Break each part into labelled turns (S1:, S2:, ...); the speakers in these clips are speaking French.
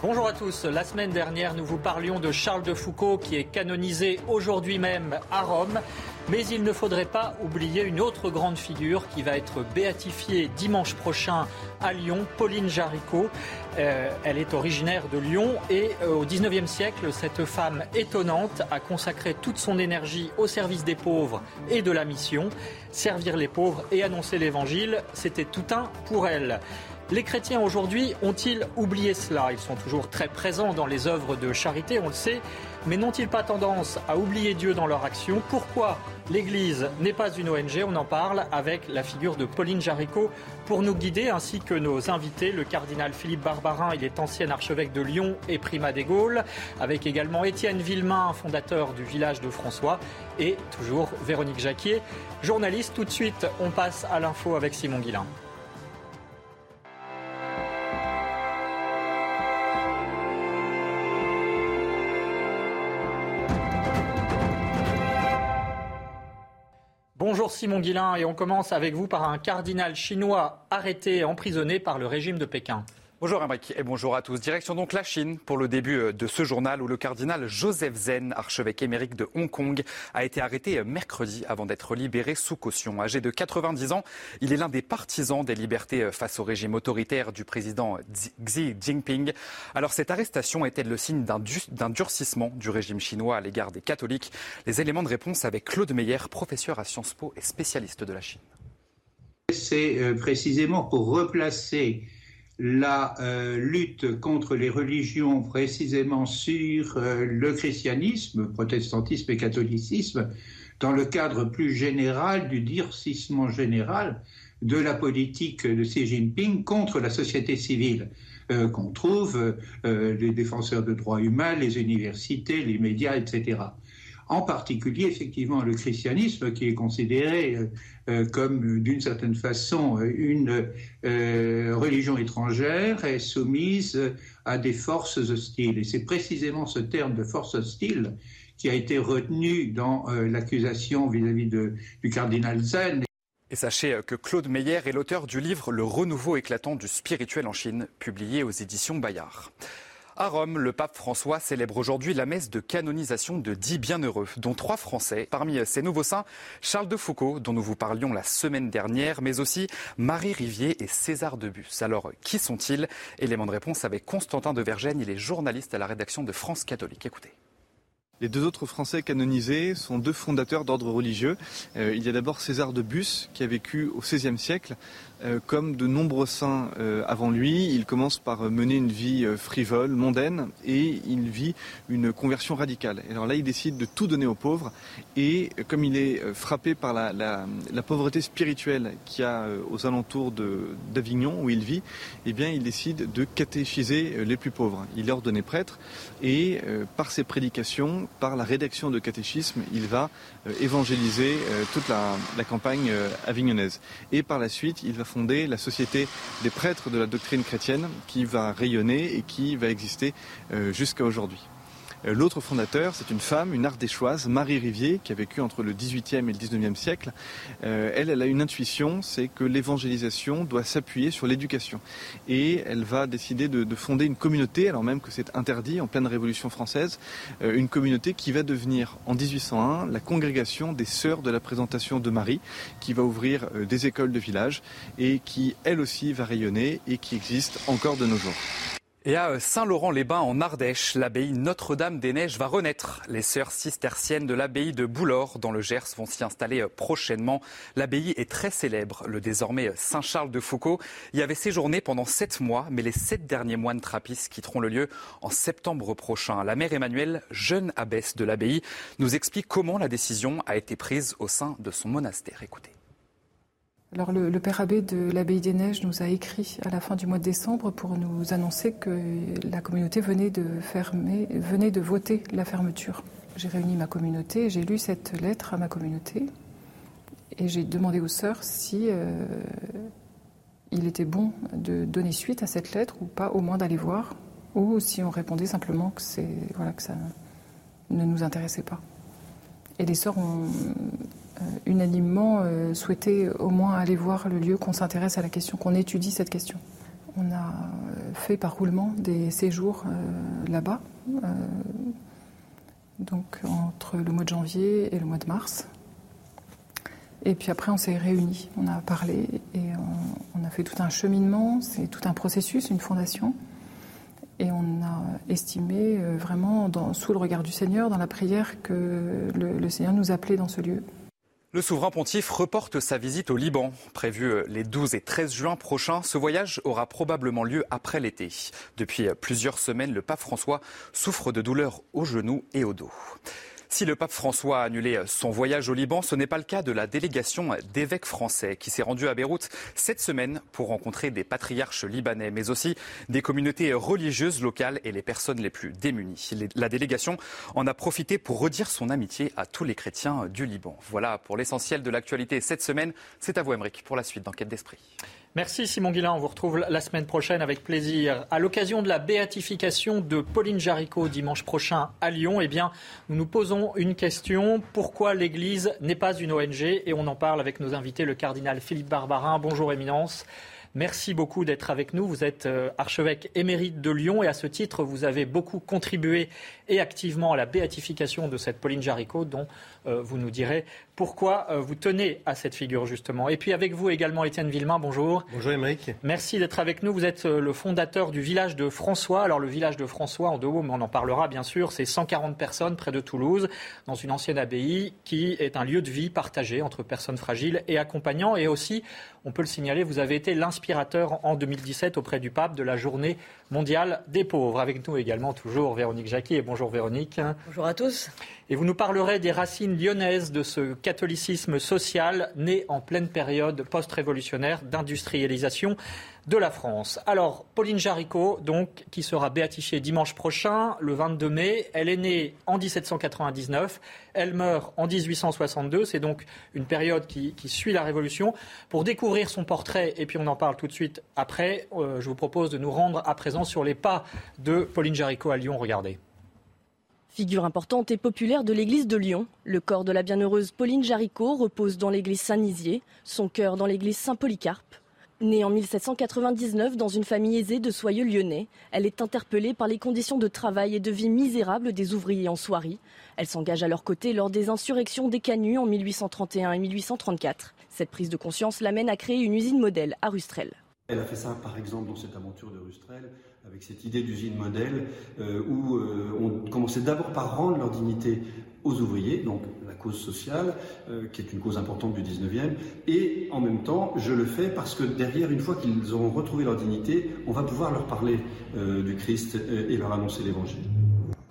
S1: Bonjour à tous. La semaine dernière, nous vous parlions de Charles de Foucault qui est canonisé aujourd'hui même à Rome. Mais il ne faudrait pas oublier une autre grande figure qui va être béatifiée dimanche prochain à Lyon, Pauline Jaricot. Euh, elle est originaire de Lyon et euh, au XIXe siècle, cette femme étonnante a consacré toute son énergie au service des pauvres et de la mission. Servir les pauvres et annoncer l'évangile, c'était tout un pour elle. Les chrétiens aujourd'hui ont-ils oublié cela? Ils sont toujours très présents dans les œuvres de charité, on le sait, mais n'ont-ils pas tendance à oublier Dieu dans leur action? Pourquoi l'Église n'est pas une ONG On en parle avec la figure de Pauline Jaricot pour nous guider, ainsi que nos invités, le cardinal Philippe Barbarin, il est ancien archevêque de Lyon et primat des Gaules, avec également Étienne Villemain, fondateur du village de François, et toujours Véronique Jacquier, journaliste. Tout de suite, on passe à l'info avec Simon Guillain. Bonjour Simon Guillain et on commence avec vous par un cardinal chinois arrêté et emprisonné par le régime de Pékin.
S2: Bonjour Amric et bonjour à tous. Direction donc la Chine pour le début euh, de ce journal où le cardinal Joseph Zen, archevêque émérite de Hong Kong, a été arrêté euh, mercredi avant d'être libéré sous caution. Âgé de 90 ans, il est l'un des partisans des libertés euh, face au régime autoritaire du président Xi Jinping. Alors cette arrestation est-elle le signe d'un durcissement du régime chinois à l'égard des catholiques? Les éléments de réponse avec Claude Meyer, professeur à Sciences Po et spécialiste de la Chine.
S3: C'est précisément pour replacer la euh, lutte contre les religions précisément sur euh, le christianisme, protestantisme et catholicisme, dans le cadre plus général du durcissement général de la politique de Xi Jinping contre la société civile, euh, qu'on trouve les défenseurs de droits humains, les universités, les médias, etc en particulier effectivement le christianisme qui est considéré euh, euh, comme d'une certaine façon une euh, religion étrangère est soumise à des forces hostiles. Et c'est précisément ce terme de force hostile qui a été retenu dans l'accusation vis-à-vis du cardinal Zen.
S2: Et sachez que Claude Meyer est l'auteur du livre Le renouveau éclatant du spirituel en Chine, publié aux éditions Bayard. À Rome, le pape François célèbre aujourd'hui la messe de canonisation de dix bienheureux, dont trois Français. Parmi ces nouveaux saints, Charles de Foucault, dont nous vous parlions la semaine dernière, mais aussi Marie Rivier et César de Bus. Alors, qui sont-ils? Élément de réponse avec Constantin de Vergène, il est journaliste à la rédaction de France Catholique. Écoutez.
S4: Les deux autres Français canonisés sont deux fondateurs d'ordre religieux. Euh, il y a d'abord César de Bus, qui a vécu au XVIe siècle, comme de nombreux saints euh, avant lui, il commence par mener une vie euh, frivole, mondaine, et il vit une conversion radicale. Alors là, il décide de tout donner aux pauvres, et comme il est frappé par la, la, pauvreté spirituelle qu'il y a aux alentours d'Avignon, où il vit, eh bien, il décide de catéchiser les plus pauvres. Il est ordonné prêtre, et par ses prédications, par la rédaction de catéchisme, il va évangéliser toute la, campagne avignonnaise. Et par la suite, il va fondé la Société des prêtres de la doctrine chrétienne qui va rayonner et qui va exister euh, jusqu'à aujourd'hui. Euh, l'autre fondateur, c'est une femme, une ardéchoise, Marie Rivier, qui a vécu entre le XVIIIe et le XIXe siècle. Euh, elle, elle a une intuition, c'est que l'évangélisation doit s'appuyer sur l'éducation. Et elle va décider de, fonder une communauté, alors même que c'est interdit en pleine Révolution française, euh, une communauté qui va devenir en 1801 la congrégation des sœurs de la présentation de Marie, qui va ouvrir des écoles de village et qui, elle aussi, va rayonner et qui existe encore de nos jours.
S2: Et à Saint-Laurent-les-Bains, en Ardèche, l'abbaye Notre-Dame-des-Neiges va renaître. Les sœurs cisterciennes de l'abbaye de Boulor, dans le Gers, vont s'y installer prochainement. L'abbaye est très célèbre. Le désormais Saint-Charles de Foucault y avait séjourné pendant sept mois, mais les sept derniers moines trappistes quitteront le lieu en septembre prochain. La mère Emmanuelle, jeune abbesse de l'abbaye, nous explique comment la décision a été prise au sein de son monastère. Écoutez.
S5: Alors le, père abbé de l'abbaye des Neiges nous a écrit à la fin du mois de décembre pour nous annoncer que la communauté venait de fermer, venait de voter la fermeture. J'ai réuni ma communauté, j'ai lu cette lettre à ma communauté et j'ai demandé aux sœurs si euh, il était bon de donner suite à cette lettre ou pas, au moins d'aller voir, ou si on répondait simplement que voilà que ça ne nous intéressait pas. Et les sœurs ont unanimement euh, souhaité au moins aller voir le lieu, qu'on s'intéresse à la question, qu'on étudie cette question. On a euh, fait par roulement des séjours là-bas, donc entre le mois de janvier et le mois de mars. Et puis après, on s'est réunis, on a parlé et on, a fait tout un cheminement, c'est tout un processus, une fondation. Et on a estimé euh, vraiment, sous le regard du Seigneur, dans la prière, que le, Seigneur nous appelait dans ce lieu.
S2: Le souverain pontife reporte sa visite au Liban. Prévu euh, les 12 et 13 juin prochains, ce voyage aura probablement lieu après l'été. Depuis plusieurs semaines, le pape François souffre de douleurs au genou et au dos. Si le pape François a annulé son voyage au Liban, ce n'est pas le cas de la délégation d'évêques français qui s'est rendue à Beyrouth cette semaine pour rencontrer des patriarches libanais, mais aussi des communautés religieuses locales et les personnes les plus démunies. La délégation en a profité pour redire son amitié à tous les chrétiens du Liban. Voilà pour l'essentiel de l'actualité cette semaine. C'est à vous, Emmerich, pour la suite d'Enquête d'Esprit.
S1: Merci Simon Guillain. On vous retrouve la semaine prochaine avec plaisir. À l'occasion de la béatification de Pauline Jaricot dimanche prochain à Lyon, eh bien, nous nous posons une question. Pourquoi l'Église n'est pas une ONG Et on en parle avec nos invités, le cardinal Philippe Barbarin. Bonjour Éminence. Merci beaucoup d'être avec nous. Vous êtes euh, archevêque émérite de Lyon et à ce titre, vous avez beaucoup contribué et activement à la béatification de cette Pauline Jaricot dont vous nous direz pourquoi euh, vous tenez à cette figure justement. Et puis avec vous également Étienne Villemain, bonjour.
S6: Bonjour Émeric.
S1: Merci d'être avec nous. Vous êtes euh, le fondateur du village de François. Alors le village de François en deux mots, mais on en parlera bien sûr, c'est 140 personnes près de Toulouse, dans une ancienne abbaye qui est un lieu de vie partagé entre personnes fragiles et accompagnants. Et aussi, on peut le signaler, vous avez été l'inspirateur en 2017 auprès du pape de la journée mondiale des pauvres. Avec nous également toujours Véronique Jacquet. bonjour Véronique.
S7: Bonjour à tous.
S1: Et vous nous parlerez des racines lyonnaises de ce catholicisme social né en pleine période post-révolutionnaire d'industrialisation de la France. Alors, Pauline Jaricot, donc, qui sera béatifiée dimanche prochain, le 22 mai, elle est née en 1799, elle meurt en 1862, c'est donc une période qui, suit la Révolution. Pour découvrir son portrait, et puis on en parle tout de suite après, euh, je vous propose de nous rendre à présent sur les pas de Pauline Jaricot à Lyon. Regardez.
S7: Figure importante et populaire de l'église de Lyon, le corps de la bienheureuse Pauline Jaricot repose dans l'église Saint-Nizier, son cœur dans l'église Saint-Polycarpe. Née en 1799 dans une famille aisée de soyeux lyonnais, elle est interpellée par les conditions de travail et de vie misérables des ouvriers en soierie. Elle s'engage à leur côté lors des insurrections des Canuts en 1831 et 1834. Cette prise de conscience l'amène à créer une usine modèle à Rustrel.
S8: Elle a fait ça par exemple dans cette aventure de Rustrel avec cette idée d'usine modèle euh, où euh, on commençait d'abord par rendre leur dignité aux ouvriers, donc la cause sociale, euh, qui est une cause importante du 19e, et en même temps, je le fais parce que derrière, une fois qu'ils auront retrouvé leur dignité, on va pouvoir leur parler du Christ et leur annoncer l'Évangile.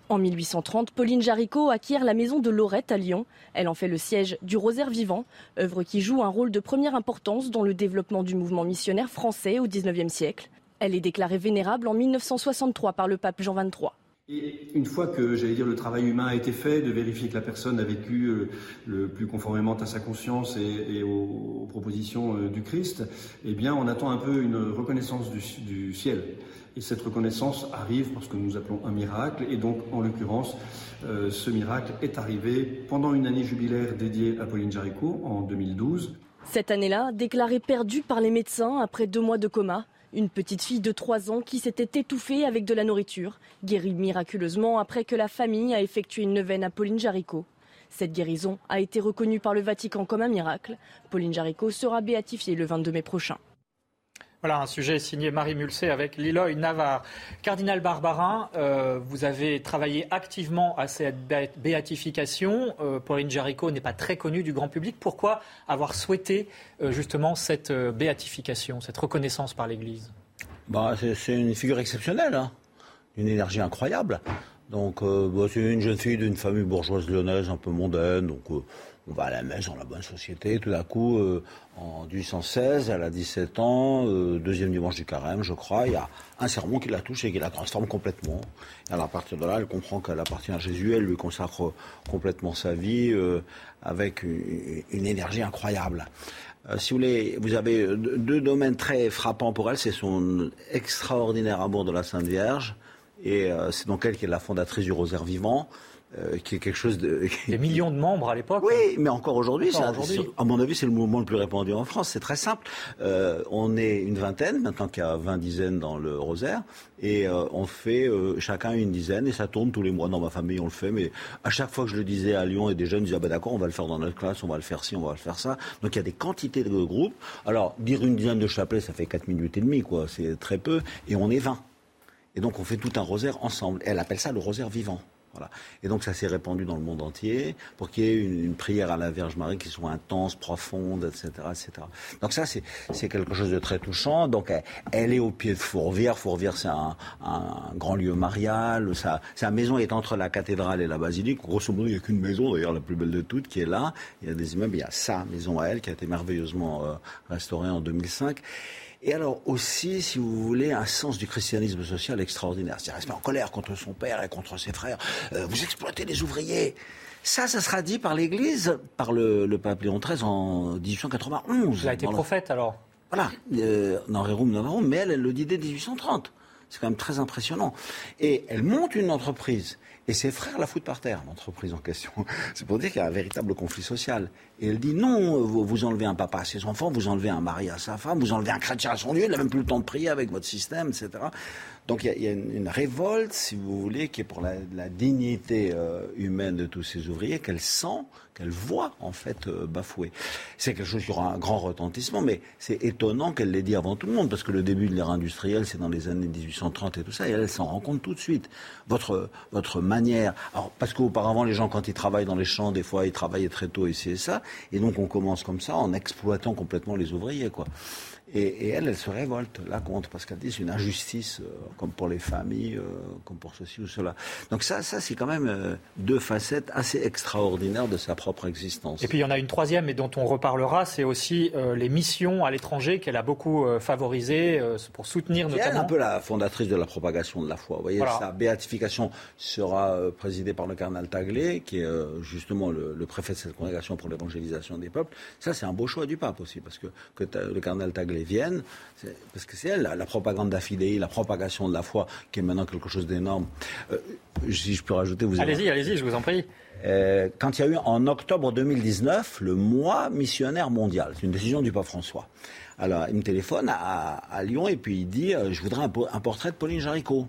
S7: En 1830, Pauline Jaricot acquiert la maison de Lorette à Lyon. Elle en fait le siège du Rosaire vivant, œuvre qui joue un rôle de première importance dans le développement du mouvement missionnaire français au 19e siècle. Elle est déclarée vénérable en 1963 par le pape Jean XXIII.
S8: Et une fois que, j'allais dire, le travail humain a été fait, de vérifier que la personne a vécu euh, le plus conformément à sa conscience et, aux, propositions euh, du Christ, eh bien, on attend un peu une reconnaissance du, ciel. Et cette reconnaissance arrive parce que nous appelons un miracle. Et donc, en l'occurrence, euh, ce miracle est arrivé pendant une année jubilaire dédiée à Pauline Jaricot en 2012.
S7: Cette année-là, déclarée perdue par les médecins après deux mois de coma, une petite fille de 3 ans qui s'était étouffée avec de la nourriture, guérie miraculeusement après que la famille a effectué une neuvaine à Pauline Jaricot. Cette guérison a été reconnue par le Vatican comme un miracle. Pauline Jaricot sera béatifiée le 22 mai prochain.
S1: Voilà un sujet signé Marie Mulsé avec Liloy Navarre. Cardinal Barbarin, euh, vous avez travaillé activement à cette béatification. Euh, Pauline Jaricot n'est pas très connue du grand public. Pourquoi avoir souhaité euh, justement cette béatification, cette reconnaissance par l'Église?
S6: Bah, C'est une figure exceptionnelle, hein. une énergie incroyable. Donc, bah, c'est une jeune fille d'une famille bourgeoise lyonnaise un peu mondaine. Donc, on va à la messe dans la bonne société. Tout d'un coup, euh, en 1816, elle a 17 ans, euh, deuxième dimanche du carême, je crois, il y a un sermon qui la touche et qui la transforme complètement. Et à partir de là, elle comprend qu'elle appartient à Jésus, elle lui consacre complètement sa vie euh, avec une, énergie incroyable. si vous voulez, vous avez deux domaines très frappants pour elle, c'est son extraordinaire amour de la Sainte Vierge, et c'est donc elle qui est la fondatrice du Rosaire vivant. Euh, qui est quelque chose de.
S1: Des millions de membres à l'époque.
S6: Oui, mais encore aujourd'hui, à mon avis, c'est le mouvement le plus répandu en France. C'est très simple. Euh, on est une vingtaine, maintenant qu'il y a 20 dizaines dans le rosaire, et euh, on fait chacun une dizaine, et ça tourne tous les mois dans ma famille, on le fait. Mais à chaque fois que je le disais à Lyon, et des jeunes disaient ah ben d'accord, on va le faire dans notre classe, on va le faire ci, on va le faire ça. Donc il y a des quantités de groupes. Alors dire une dizaine de chapelets, ça fait 4 minutes et demie, quoi. C'est très peu, et on est 20. Et donc on fait tout un rosaire ensemble. elle appelle ça le rosaire vivant. Et donc ça s'est répandu dans le monde entier pour qu'il y ait une, prière à la Vierge Marie qui soit intense, profonde, etc. etc. Donc ça, c'est, quelque chose de très touchant. Donc elle, est au pied de Fourvière. Fourvière, c'est un, grand lieu marial. Sa, sa, maison est entre la cathédrale et la basilique. Grosso modo, il n'y a qu'une maison, d'ailleurs la plus belle de toutes, qui est là. Il y a des immeubles, il y a sa maison à elle qui a été merveilleusement euh, restaurée en 2005. Et alors aussi, si vous voulez, un sens du christianisme social extraordinaire. C'est-à-dire rester en colère contre son père et contre ses frères. Euh, vous exploitez les ouvriers. Ça, ça sera dit par l'Église, par le, pape Léon XIII en 1891.
S1: Il a été prophète alors
S6: Voilà, euh, Rerum mais elle, elle le dit dès 1830. C'est quand même très impressionnant. Et elle monte une entreprise. Et ses frères la foutent par terre, l'entreprise en question. C'est pour dire qu'il y a un véritable conflit social. Et elle dit non, vous, enlevez un papa à ses enfants, vous enlevez un mari à sa femme, vous enlevez un chrétien à son Dieu, il n'a même plus le temps de prier avec votre système, etc. Donc il y a, une, révolte, si vous voulez, qui est pour la, dignité euh, humaine de tous ces ouvriers, qu'elle sent, qu'elle voit en fait euh, bafouée. C'est quelque chose qui aura un grand retentissement, mais c'est étonnant qu'elle l'ait dit avant tout le monde, parce que le début de l'ère industrielle, c'est dans les années 1830 et tout ça, et elle s'en rend compte tout de suite. Votre, votre manière, alors parce qu'auparavant les gens quand ils travaillent dans les champs, des fois ils travaillaient très tôt et ça, et donc on commence comme ça en exploitant complètement les ouvriers, quoi. Et, elle, elle se révolte là contre, parce qu'elle dit c'est une injustice, euh, comme pour les familles, euh, comme pour ceci ou cela. Donc ça, ça c'est quand même euh, deux facettes assez extraordinaires de sa propre existence.
S1: Et puis il y en a une troisième, et dont on reparlera, c'est aussi les missions à l'étranger qu'elle a beaucoup favorisées pour soutenir notamment.
S6: Elle est un peu la fondatrice de la propagation de la foi. Vous voyez, sa béatification sera présidée par le cardinal Taglé, qui est justement le, préfet de cette congrégation pour l'évangélisation des peuples. Ça, c'est un beau choix du pape aussi, parce que, que le cardinal Taglé viennent, parce que c'est elle, la, propagande d'affidée, la propagation de la foi, qui est maintenant quelque chose d'énorme. Euh, si je peux rajouter, vous
S1: Allez-y, allez-y, je vous en prie.
S6: Euh, quand il y a eu en octobre 2019 le mois missionnaire mondial, c'est une décision du pape François. Alors il me téléphone à, Lyon et puis il dit euh, je voudrais un, un portrait de Pauline Jaricot.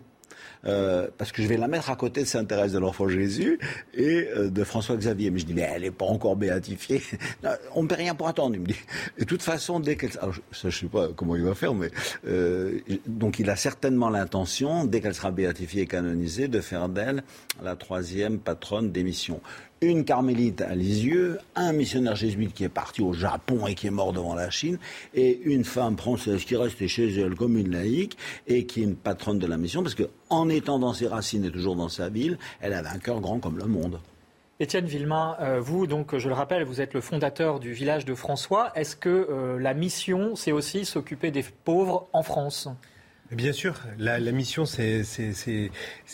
S6: Euh, parce que je vais la mettre à côté de Sainte-Thérèse de l'Enfant Jésus et euh, de François-Xavier. Mais je dis, mais elle n'est pas encore béatifiée. on ne paie rien pour attendre, il me dit. Et de toute façon, dès qu'elle... Alors, ça, je ne sais pas comment il va faire, mais... Euh, donc, il a certainement l'intention, dès qu'elle sera béatifiée et canonisée, de faire d'elle la troisième patronne des missions une carmélite à Lisieux, un missionnaire jésuite qui est parti au Japon et qui est mort devant la Chine, et une femme française qui restait chez elle comme une laïque et qui est une patronne de la mission, parce qu'en étant dans ses racines et toujours dans sa ville, elle avait un cœur grand comme le monde.
S1: Étienne Villemain, euh, vous, donc, je le rappelle, vous êtes le fondateur du village de François. Est-ce que euh, la mission, c'est aussi s'occuper des pauvres en France?
S9: Bien sûr, la, mission, c'est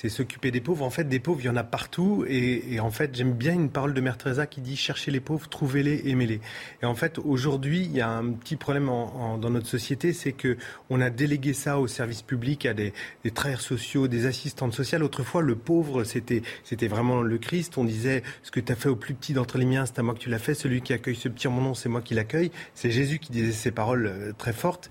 S9: s'occuper des pauvres. En fait, des pauvres, il y en a partout. Et, en fait, j'aime bien une parole de Mère Teresa qui dit cherchez les pauvres, trouvez-les, aimez-les. Et en fait, aujourd'hui, il y a un petit problème dans notre société, c'est que on a délégué ça au service public, à des, des travailleurs sociaux, des assistantes sociales. Autrefois, le pauvre, c'était c'était vraiment le Christ. On disait ce que tu as fait au plus petit d'entre les miens, c'est à moi que tu l'as fait. Celui qui accueille ce petit en mon nom, c'est moi qui l'accueille. C'est Jésus qui disait ces paroles euh, très fortes.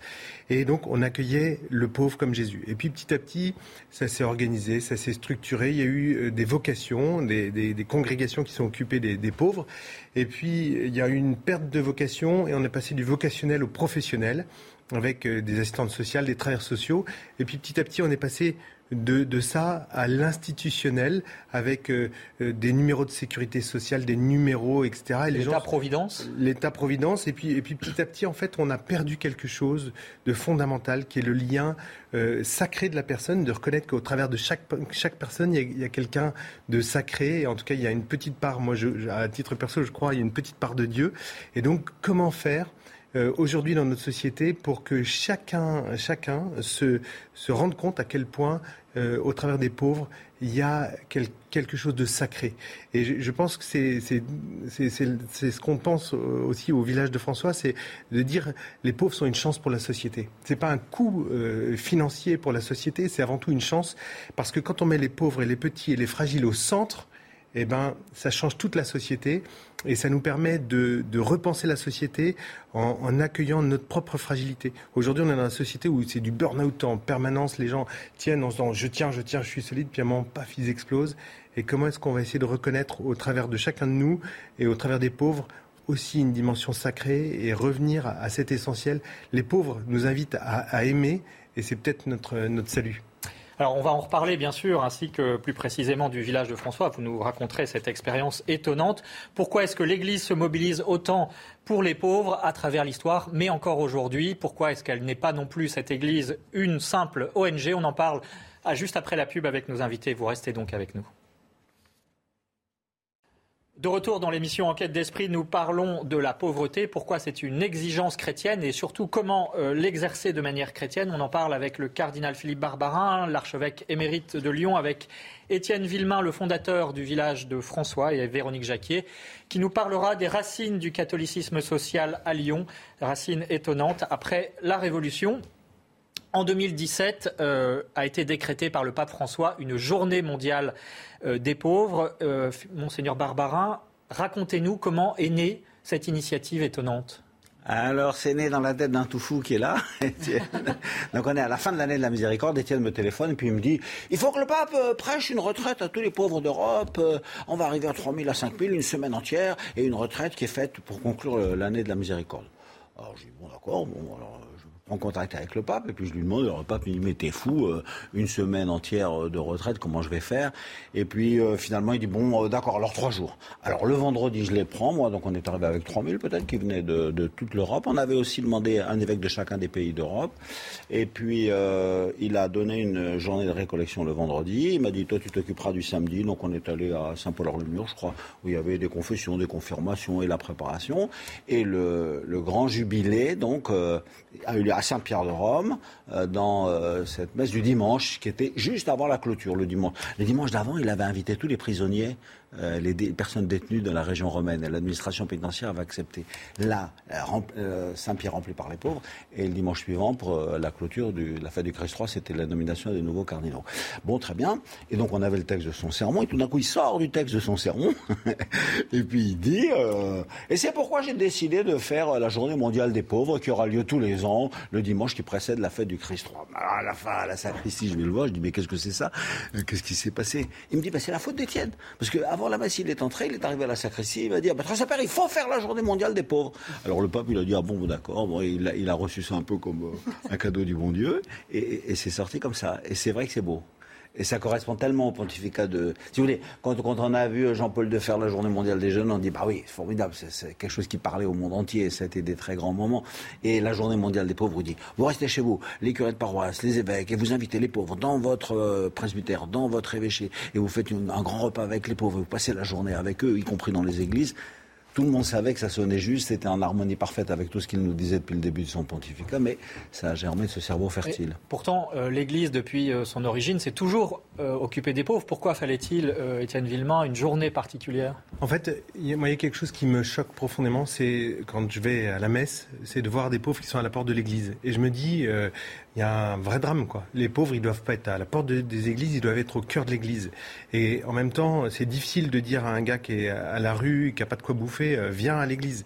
S9: Et donc, on accueillait le pauvre comme Jésus. Et puis, petit à petit, ça s'est organisé, ça s'est structuré. Il y a eu euh, des vocations, des, congrégations qui sont occupées des, pauvres. Et puis, il y a eu une perte de vocation et on est passé du vocationnel au professionnel avec euh, des assistantes sociales, des travailleurs sociaux. Et puis, petit à petit, on est passé de, ça à l'institutionnel avec euh, euh, des numéros de sécurité sociale, des numéros, etc.
S1: L'État-providence
S9: L'État-providence. Et puis, et puis petit à petit, en fait, on a perdu quelque chose de fondamental qui est le lien euh, sacré de la personne, de reconnaître qu'au travers de chaque, chaque personne, il y a, quelqu'un de sacré. Et en tout cas, il y a une petite part, moi, je, à titre perso, je crois, il y a une petite part de Dieu. Et donc, comment faire aujourd'hui dans notre société pour que chacun, chacun se, se rende compte à quel point euh, au travers des pauvres, il y a quelque chose de sacré. Et je, pense que c'est ce qu'on pense aussi au village de François, c'est de dire les pauvres sont une chance pour la société. Ce n'est pas un coût euh, financier pour la société, c'est avant tout une chance parce que quand on met les pauvres et les petits et les fragiles au centre, eh ben, ça change toute la société et ça nous permet de, repenser la société en, accueillant notre propre fragilité. Aujourd'hui, on est dans une société où c'est du burn-out en permanence. Les gens tiennent en se disant je tiens, je tiens, je suis solide, puis à un moment, ils explosent. Et comment est-ce qu'on va essayer de reconnaître au travers de chacun de nous et au travers des pauvres aussi une dimension sacrée et revenir à, cet essentiel? Les pauvres nous invitent à, aimer et c'est peut-être notre, notre salut.
S1: Alors on va en reparler bien sûr, ainsi que plus précisément du village de François. Vous nous raconterez cette expérience étonnante. Pourquoi est-ce que l'Église se mobilise autant pour les pauvres à travers l'histoire, mais encore aujourd'hui? Pourquoi est-ce qu'elle n'est pas non plus, cette Église, une simple ONG On en parle juste après la pub avec nos invités. Vous restez donc avec nous. De retour dans l'émission Enquête d'esprit, nous parlons de la pauvreté, pourquoi c'est une exigence chrétienne et surtout comment euh, l'exercer de manière chrétienne. On en parle avec le cardinal Philippe Barbarin, l'archevêque émérite de Lyon, avec Étienne Villemain, le fondateur du village de François, et Véronique Jacquier, qui nous parlera des racines du catholicisme social à Lyon, racines étonnantes après la Révolution en 2017, euh, a été décrétée par le pape François une journée mondiale euh, des pauvres. Euh, Monseigneur Barbarin, racontez-nous comment est née cette initiative étonnante.
S6: Alors, c'est né dans la tête d'un tout fou qui est là. Donc, on est à la fin de l'année de la miséricorde. Étienne me téléphone et puis il me dit il faut que le pape prêche une retraite à tous les pauvres d'Europe. On va arriver à 3 000 à 5 000, une semaine entière, et une retraite qui est faite pour conclure l'année de la miséricorde. Alors, je dis bon, d'accord, bon, alors en contact avec le pape et puis je lui demande, le pape il dit mais fou, euh, une semaine entière de retraite, comment je vais faire? Et puis euh, finalement il dit bon euh, d'accord, alors trois jours. Alors le vendredi je les prends moi, donc on est arrivé avec 3000 peut-être qui venaient de, toute l'Europe. On avait aussi demandé un évêque de chacun des pays d'Europe et puis il a donné une journée de récollection le vendredi. Il m'a dit toi tu t'occuperas du samedi, donc on est allé à Saint-Paul-le-Mur je crois, où il y avait des confessions, des confirmations et la préparation. Et le, grand jubilé donc a eu lieu Saint-Pierre de Rome, euh, dans euh, cette messe du dimanche, qui était juste avant la clôture, le dimanche. Le dimanche d'avant, il avait invité tous les prisonniers euh, les, personnes détenues dans la région romaine. L'administration pénitentiaire avait accepté là, euh, Saint-Pierre rempli par les pauvres, et le dimanche suivant, pour euh, la clôture de la fête du Christ 3, c'était la nomination des nouveaux cardinaux. Bon, très bien. Et donc on avait le texte de son sermon, et tout d'un coup il sort du texte de son sermon, et puis il dit, et c'est pourquoi j'ai décidé de faire la journée mondiale des pauvres, qui aura lieu tous les ans, le dimanche qui précède la fête du Christ 3. À la fin, à la sacristie, je vais le voir, je dis, mais qu'est-ce que c'est ça? Qu'est-ce qui s'est passé? Il me dit, bah, c'est la faute d'Étienne. Parce que la messe, il est entré, il est arrivé à la sacristie, il va dire, bah, Père, il faut faire la journée mondiale des pauvres. Alors le pape, il a dit, ah bon, d'accord, bon, il, a, reçu ça un peu comme euh, un cadeau du bon Dieu, et c'est sorti comme ça. Et c'est vrai que c'est beau. Et ça correspond tellement au pontificat de. Si vous voulez, quand, on a vu Jean-Paul de faire la Journée mondiale des jeunes, on dit bah oui, c'est formidable, c'est quelque chose qui parlait au monde entier, c'était des très grands moments. Et la Journée mondiale des pauvres vous dit vous restez chez vous, les curés de paroisse, les évêques, et vous invitez les pauvres dans votre euh, presbytère, dans votre évêché, et vous faites un grand repas avec les pauvres, vous passez la journée avec eux, y compris dans les églises. Tout le monde savait que ça sonnait juste, c'était en harmonie parfaite avec tout ce qu'il nous disait depuis le début de son pontificat, mais ça a germé de ce cerveau fertile.
S1: pourtant, euh, l'Église, depuis euh, son origine, s'est toujours euh, occupée des pauvres. Pourquoi fallait-il, Étienne Villemain, une journée particulière?
S9: En fait, il y a quelque chose qui me choque profondément, c'est quand je vais à la messe, c'est de voir des pauvres qui sont à la porte de l'Église. Et je me dis, il y a un vrai drame, quoi. Les pauvres, ils doivent pas être à la porte des églises, ils doivent être au cœur de l'église. Et en même temps, c'est difficile de dire à un gars qui est à la rue, qui a pas de quoi bouffer, euh, viens à l'église.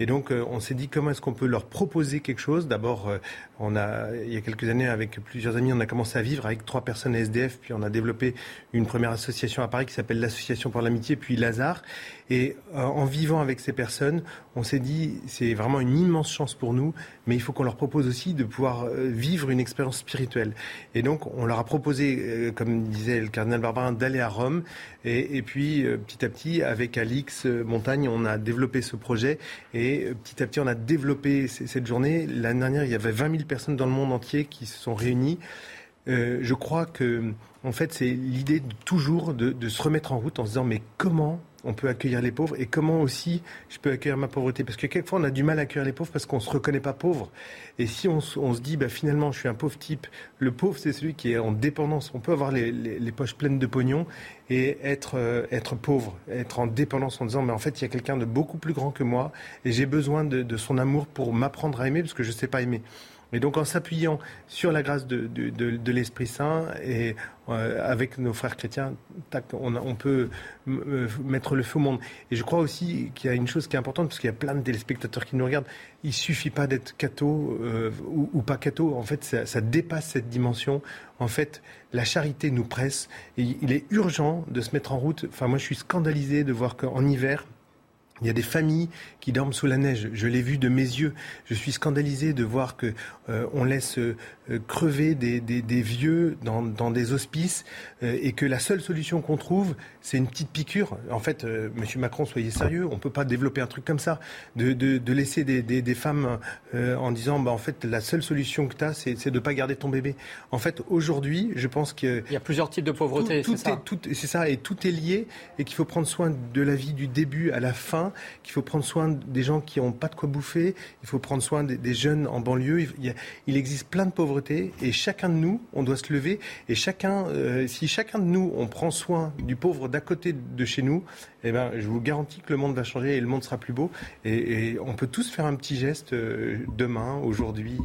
S9: Et donc, euh, on s'est dit comment est-ce qu'on peut leur proposer quelque chose. D'abord, euh, on a, il y a quelques années, avec plusieurs amis, on a commencé à vivre avec trois personnes SDF, puis on a développé une première association à Paris qui s'appelle l'Association pour l'amitié, puis Lazare. Et euh, en vivant avec ces personnes, on s'est dit, c'est vraiment une immense chance pour nous, mais il faut qu'on leur propose aussi de pouvoir vivre une expérience spirituelle. Et donc, on leur a proposé, comme disait le cardinal Barbarin, d'aller à Rome. Et, et puis, petit à petit, avec Alix Montagne, on a développé ce projet. Et et euh, petit à petit, on a développé cette journée. L'année dernière, il y avait 20 000 personnes dans le monde entier qui se sont réunies. Euh, je crois que, en fait, c'est l'idée de toujours de, se remettre en route en se disant mais comment on peut accueillir les pauvres et comment aussi je peux accueillir ma pauvreté? Parce que quelquefois, on a du mal à accueillir les pauvres parce qu'on ne se reconnaît pas pauvre. Et si on, se dit, bah, finalement, je suis un pauvre type, le pauvre, c'est celui qui est en dépendance. On peut avoir les, poches pleines de pognon et être, euh, être pauvre, être en dépendance en disant, mais en fait, il y a quelqu'un de beaucoup plus grand que moi et j'ai besoin de, de son amour pour m'apprendre à aimer parce que je ne sais pas aimer. Et donc en s'appuyant sur la grâce de, l'Esprit Saint et euh, avec nos frères chrétiens, on, peut mettre le feu au monde. Et je crois aussi qu'il y a une chose qui est importante, parce qu'il y a plein de téléspectateurs qui nous regardent, il suffit pas d'être catho euh, ou, pas catho, en fait ça, ça, dépasse cette dimension. En fait, la charité nous presse et il est urgent de se mettre en route. Enfin moi je suis scandalisé de voir qu'en hiver, il y a des familles qui dorment sous la neige. Je l'ai vu de mes yeux. Je suis scandalisé de voir que euh, on laisse euh, crever des, vieux dans, des hospices euh, et que la seule solution qu'on trouve, c'est une petite piqûre. En fait, Monsieur Macron, soyez sérieux. On peut pas développer un truc comme ça, de, laisser des, femmes en disant, bah en fait, la seule solution que tu as, c'est, de pas garder ton bébé. En fait, aujourd'hui, je pense que
S1: il y a plusieurs types de pauvreté.
S9: c'est ça. c'est ça, et tout est lié, et qu'il faut prendre soin de la vie du début à la fin qu'il faut prendre soin des gens qui n'ont pas de quoi bouffer, il faut prendre soin des, jeunes en banlieue. Il, existe plein de pauvreté et chacun de nous, on doit se lever. Et chacun, euh, si chacun de nous, on prend soin du pauvre d'à côté de chez nous, eh ben, je vous garantis que le monde va changer et le monde sera plus beau. Et, on peut tous faire un petit geste euh, demain, aujourd'hui,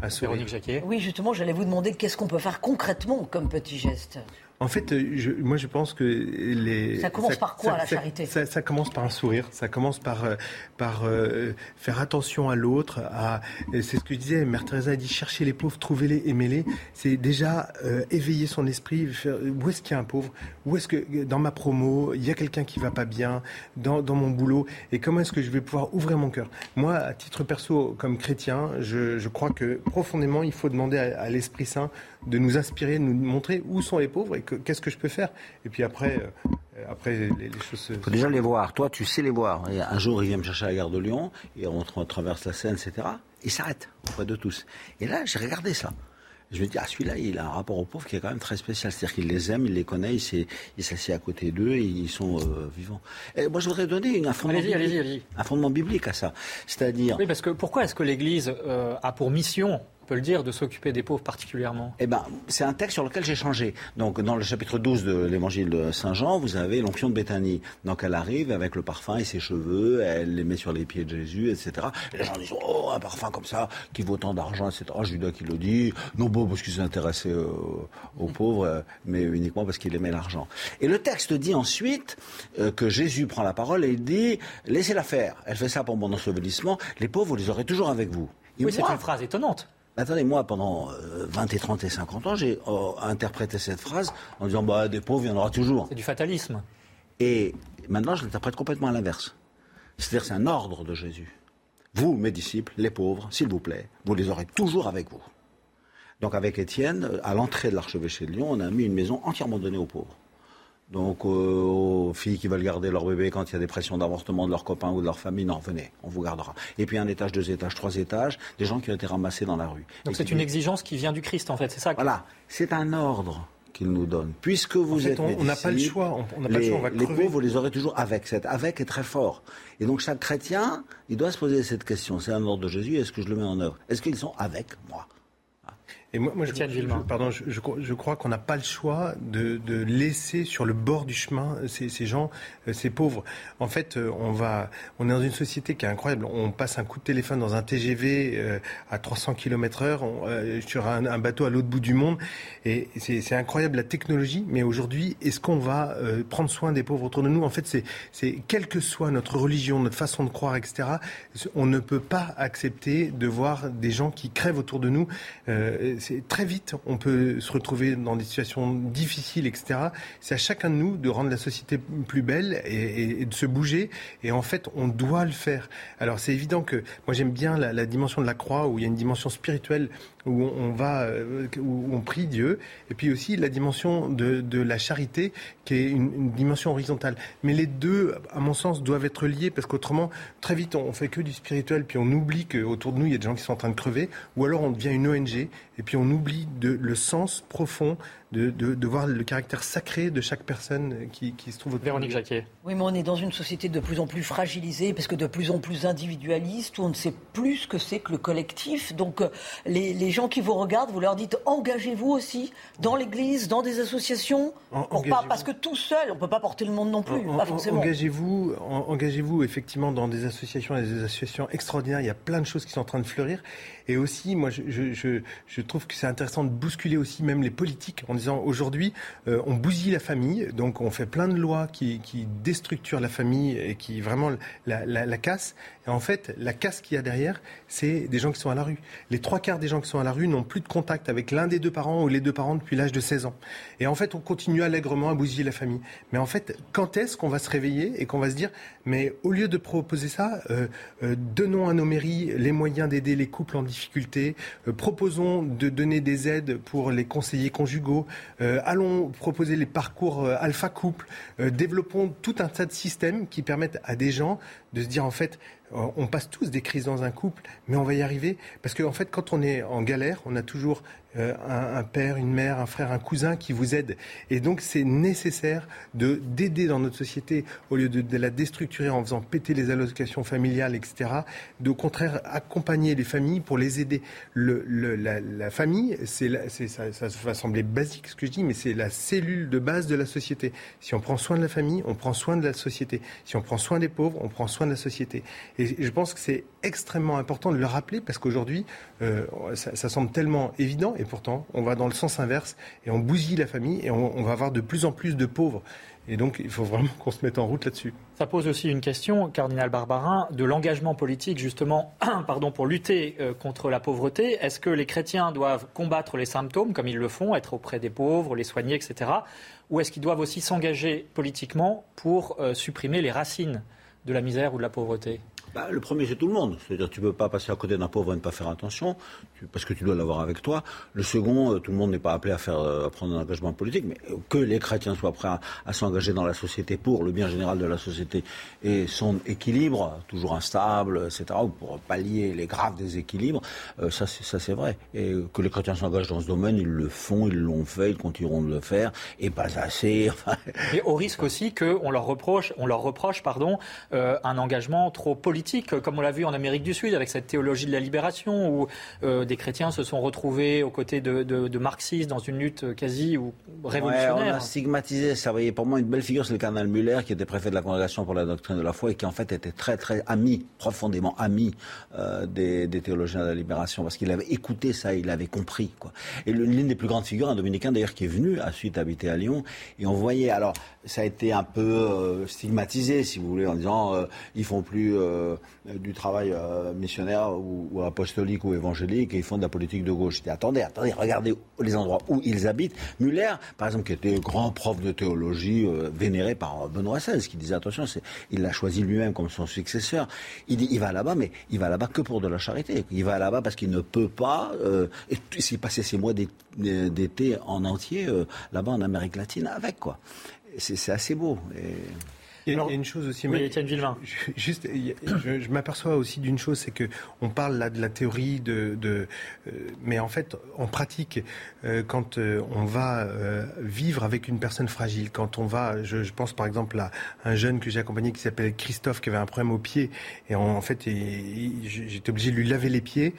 S9: à
S1: Véronique Jacquet.
S10: Oui, justement, j'allais vous demander qu'est-ce qu'on peut faire concrètement comme petit geste?
S9: En fait, euh, moi je pense que les...
S10: Ça commence par quoi la charité
S9: ça, commence par un sourire, ça commence par, euh, par euh, faire attention à l'autre. À... C'est ce que je disais, Mère Teresa a dit chercher les pauvres, trouvez-les, aimez-les. C'est déjà éveiller son esprit, où est-ce qu'il y a un pauvre? Où est-ce que dans ma promo, il y a quelqu'un qui va pas bien dans, dans mon boulot? Et comment est-ce que je vais pouvoir ouvrir mon cœur? Moi, à titre perso, comme chrétien, je, je crois que profondément, il faut demander à, à l'Esprit Saint de nous inspirer, de nous montrer où sont les pauvres et qu'est-ce que je peux faire. Et puis après, euh, après les, choses.
S6: Il faut déjà les voir. Toi, tu sais les voir. un jour, il vient me chercher à la gare de Lyon et on, traverse la Seine, etc. Il s'arrête auprès de tous. Et là, j'ai regardé ça. Je me dis, ah, celui-là, il a un rapport aux pauvres qui est quand même très spécial. C'est-à-dire qu'il les aime, il les connaît, il s'assied à côté d'eux et ils sont euh, vivants. Et moi, je voudrais donner un fondement, biblique, un fondement biblique à ça. C'est-à-dire.
S1: Oui, parce que pourquoi est-ce que l'Église euh, a pour mission peut le dire, de s'occuper des pauvres particulièrement
S6: Eh ben, c'est un texte sur lequel j'ai changé. Donc, dans le chapitre 12 de l'évangile de Saint Jean, vous avez l'onction de Béthanie. Donc, elle arrive avec le parfum et ses cheveux, elle les met sur les pieds de Jésus, etc. Et les gens disent, oh, un parfum comme ça, qui vaut tant d'argent, etc. Judas qui le dit, non bon, parce qu'il s'intéressait aux, aux pauvres, mais uniquement parce qu'il aimait l'argent. Et le texte dit ensuite euh, que Jésus prend la parole et il dit, laissez-la faire. Elle fait ça pour mon ensevelissement. Les pauvres, vous les aurez toujours avec vous.
S1: oui, c'est une phrase étonnante.
S6: Attendez, moi, pendant 20 euh, et 30 et 50 ans, j'ai euh, interprété cette phrase en disant bah, des pauvres, il y en aura toujours.
S1: C'est du fatalisme.
S6: Et maintenant, je l'interprète complètement à l'inverse. C'est-à-dire, c'est un ordre de Jésus. Vous, mes disciples, les pauvres, s'il vous plaît, vous les aurez toujours avec vous. Donc, avec Étienne, à l'entrée de l'archevêché de Lyon, on a mis une maison entièrement donnée aux pauvres. Donc, euh, aux filles qui veulent garder leur bébé quand il y a des pressions d'avortement de leurs copains ou de leur famille, non, venez, on vous gardera. Et puis un étage, deux étages, trois étages, des gens qui ont été ramassés dans la rue.
S1: Donc c'est une exigence qui vient du Christ, en fait, c'est ça
S6: Voilà, c'est un ordre qu'il nous donne. Puisque vous êtes
S9: on n'a pas le choix, on,
S6: pas les, le choix, on va Les pauvres, vous les aurez toujours avec. Cet avec est très fort. Et donc chaque chrétien, il doit se poser cette question. C'est un ordre de Jésus, est-ce que je le mets en œuvre? Est-ce qu'ils sont avec moi?
S9: Et moi, moi je, pardon, je, je, crois qu'on n'a pas le choix de, de, laisser sur le bord du chemin ces, ces, gens, euh, ces pauvres. En fait, euh, on va, on est dans une société qui est incroyable. On passe un coup de téléphone dans un TGV euh, à 300 km/h sur un, un, bateau à l'autre bout du monde, et c'est incroyable la technologie. Mais aujourd'hui, est-ce qu'on va prendre soin des pauvres autour de nous? En fait, c'est quelle que soit notre religion, notre façon de croire, etc. On ne peut pas accepter de voir des gens qui crèvent autour de nous c'est très vite, on peut se retrouver dans des situations difficiles, etc. C'est à chacun de nous de rendre la société plus belle et, de se bouger. Et en fait, on doit le faire. Alors c'est évident que moi j'aime bien la, dimension de la croix où il y a une dimension spirituelle où on va, euh, où on prie Dieu, et puis aussi la dimension de, la charité, qui est une, dimension horizontale. Mais les deux, à mon sens, doivent être liés, parce qu'autrement, très vite, on fait que du spirituel, puis on oublie qu'autour de nous, il y a des gens qui sont en train de crever, ou alors on devient une ONG, et puis on oublie de, le sens profond de, de, voir le caractère sacré de chaque personne qui, qui se trouve autour.
S1: Véronique Jacquet.
S10: Oui, mais on est dans une société de plus en plus fragilisée, parce que de plus en plus individualiste, où on ne sait plus ce que c'est que le collectif. Donc euh, les, les, gens qui vous regardent, vous leur dites engagez-vous aussi dans l'Église, dans des associations, pas, parce que tout seul, on ne peut pas porter le monde non plus, pas forcément.
S9: Engagez-vous, engagez-vous effectivement dans des associations, des associations extraordinaires. Il y a plein de choses qui sont en train de fleurir. Et aussi, moi, je, je, je trouve que c'est intéressant de bousculer aussi même les politiques en disant aujourd'hui, euh, on bousille la famille, donc on fait plein de lois qui, qui déstructurent la famille et qui vraiment la, cassent. Et en fait, la casse qu'il y a derrière, c'est des gens qui sont à la rue. Les trois quarts des gens qui sont à la rue n'ont plus de contact avec l'un des deux parents ou les deux parents depuis l'âge de 16 ans. Et en fait, on continue allègrement à bousiller la famille. Mais en fait, quand est-ce qu'on va se réveiller et qu'on va se dire, mais au lieu de proposer ça, euh, euh, donnons à nos mairies les moyens d'aider les couples en difficulté, euh, proposons de donner des aides pour les conseillers conjugaux, allons proposer les parcours alpha couple, développons tout un tas de systèmes qui permettent à des gens de se dire en fait, on passe tous des crises dans un couple, mais on va y arriver. Parce qu'en en fait, quand on est en galère, on a toujours euh, un, père, une mère, un frère, un cousin qui vous aide. Et donc c'est nécessaire de d'aider dans notre société au lieu de, la déstructurer en faisant péter les allocations familiales, etc. De au contraire accompagner les familles pour les aider. La, famille, ça, va sembler basique ce que je dis, mais c'est la cellule de base de la société. Si on prend soin de la famille, on prend soin de la société. Si on prend soin des pauvres, on prend soin de la société. Et je pense que c'est extrêmement important de le rappeler parce qu'aujourd'hui, euh, ça, semble tellement évident pourtant, on va dans le sens inverse et on bousille la famille et on, va avoir de plus en plus de pauvres. Et donc, il faut vraiment qu'on se mette en route là-dessus.
S1: Ça pose aussi une question, cardinal Barbarin, de l'engagement politique, justement, pardon, pour lutter euh, contre la pauvreté. Est-ce que les chrétiens doivent combattre les symptômes, comme ils le font, être auprès des pauvres, les soigner, etc. Ou est-ce qu'ils doivent aussi s'engager politiquement pour euh, supprimer les racines de la misère ou de la pauvreté?
S6: Bah, le premier, c'est tout le monde. C'est-à-dire, tu ne peux pas passer à côté d'un pauvre et ne pas faire attention, parce que tu dois l'avoir avec toi. Le second, euh, tout le monde n'est pas appelé à, faire, euh, à prendre un engagement politique, mais que les chrétiens soient prêts à, s'engager dans la société pour le bien général de la société et son équilibre, toujours instable, etc., ou pour pallier les graves déséquilibres, euh, ça, c'est vrai. Et que les chrétiens s'engagent dans ce domaine, ils le font, ils l'ont fait, ils continueront de le faire, et pas assez.
S1: Mais au risque aussi qu'on leur reproche, on leur reproche pardon, un engagement trop politique comme on l'a vu en Amérique du Sud avec cette théologie de la libération, où euh, des chrétiens se sont retrouvés aux côtés de, de, marxistes dans une lutte quasi ou révolutionnaire.
S6: on a stigmatisé ça. Voyez, pour moi, une belle figure, c'est le cardinal Muller, qui était préfet de la Congrégation pour la doctrine de la foi et qui, en fait, était très, très ami, profondément ami euh, des, théologiens de la libération, parce qu'il avait écouté ça, il avait compris. Quoi. Et l'une des plus grandes figures, un dominicain d'ailleurs, qui est venu à suite habiter à Lyon, et on voyait, alors, ça a été un peu euh, stigmatisé, si vous voulez, en disant, ils font plus euh, du travail euh, missionnaire ou, apostolique ou évangélique et ils font de la politique de gauche. Je dis attendez, attendez, regardez les endroits où ils habitent. Muller, par exemple, qui était grand prof de théologie, euh, vénéré par Benoît XVI, qui disait attention, il l'a choisi lui-même comme son successeur. Il dit il va là-bas, mais il va là-bas que pour de la charité. Il va là-bas parce qu'il ne peut pas. et s'il passait ses mois d'été en entier là-bas en Amérique latine avec quoi. C'est assez beau.
S9: Il y, a, une chose aussi,
S1: oui, Villemain.
S9: Juste, je, m'aperçois aussi d'une chose, c'est que on parle là de la théorie, de, de euh, mais en fait, en pratique, euh, quand euh, on va vivre avec une personne fragile, quand on va, je, je pense par exemple à un jeune que j'ai accompagné qui s'appelle Christophe, qui avait un problème au pied, et en, fait, j'étais obligé de lui laver les pieds.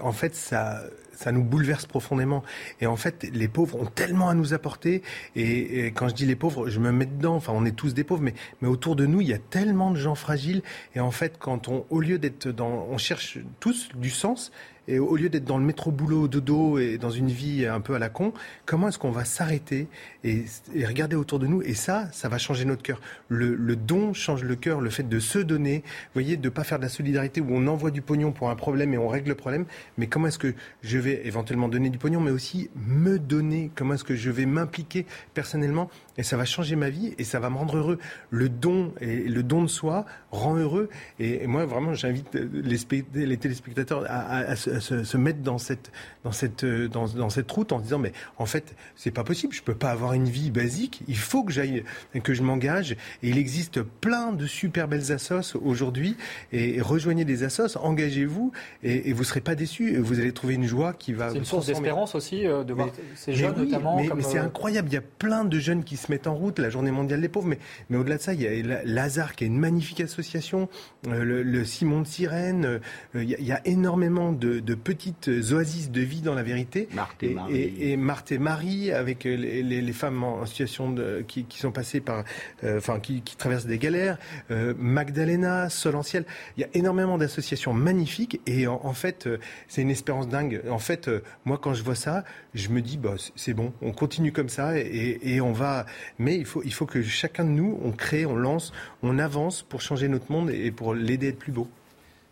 S9: en fait, ça ça nous bouleverse profondément. Et en fait, les pauvres ont tellement à nous apporter. Et, quand je dis les pauvres, je me mets dedans. Enfin, on est tous des pauvres, mais, mais autour de nous, il y a tellement de gens fragiles. Et en fait, quand on, au lieu d'être dans, on cherche tous du sens. Et au lieu d'être dans le métro boulot dodo et dans une vie un peu à la con, comment est-ce qu'on va s'arrêter et, regarder autour de nous Et ça, ça va changer notre cœur. Le, le don change le cœur, le fait de se donner, vous voyez, de pas faire de la solidarité où on envoie du pognon pour un problème et on règle le problème. Mais comment est-ce que je vais éventuellement donner du pognon, mais aussi me donner? Comment est-ce que je vais m'impliquer personnellement et ça va changer ma vie et ça va me rendre heureux. Le don et le don de soi rend heureux. Et, moi, vraiment, j'invite les, les, téléspectateurs à, à, se, mettre dans cette, dans, cette, dans, dans, cette route en disant mais en fait c'est pas possible, je peux pas avoir une vie basique, il faut que j'aille, que je m'engage. Et il existe plein de super belles assos aujourd'hui et, rejoignez des assos, engagez-vous et, et vous serez pas déçus. Vous allez trouver une joie qui va.
S1: C'est une source d'espérance aussi de voir ces jeunes notamment.
S9: Mais, mais c'est incroyable, il y a plein de jeunes qui se mettent en route. La Journée mondiale des pauvres, mais, mais au-delà de ça, il y a Lazare qui est une magnifique association, le, Simon de Sirène. il, y a, énormément de, petites oasis de vie dans la vérité.
S6: Marthe et, Marie.
S9: Et, Marthe et Marie, avec les, femmes en situation de, qui, sont passées par, enfin, qui, traversent des galères. Magdalena, Solanciel. Il y a énormément d'associations magnifiques et en, fait, c'est une espérance dingue. En fait, moi, quand je vois ça, je me dis, bah, c'est bon, on continue comme ça et, et on va. Mais il faut, que chacun de nous, on crée, on lance, on avance pour changer notre monde et pour l'aider à être plus beau.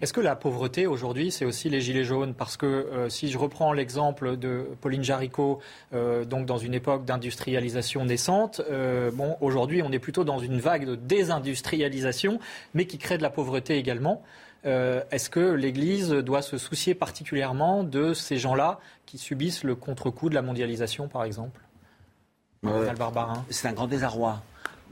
S1: Est-ce que la pauvreté aujourd'hui, c'est aussi les gilets jaunes? Parce que euh, si je reprends l'exemple de Pauline Jaricot, euh, donc dans une époque d'industrialisation naissante, euh, aujourd'hui, on est plutôt dans une vague de désindustrialisation, mais qui crée de la pauvreté également. Est-ce que l'Église doit se soucier particulièrement de ces gens-là qui subissent le contre-coup de la mondialisation, par exemple?
S6: C'est un grand désarroi.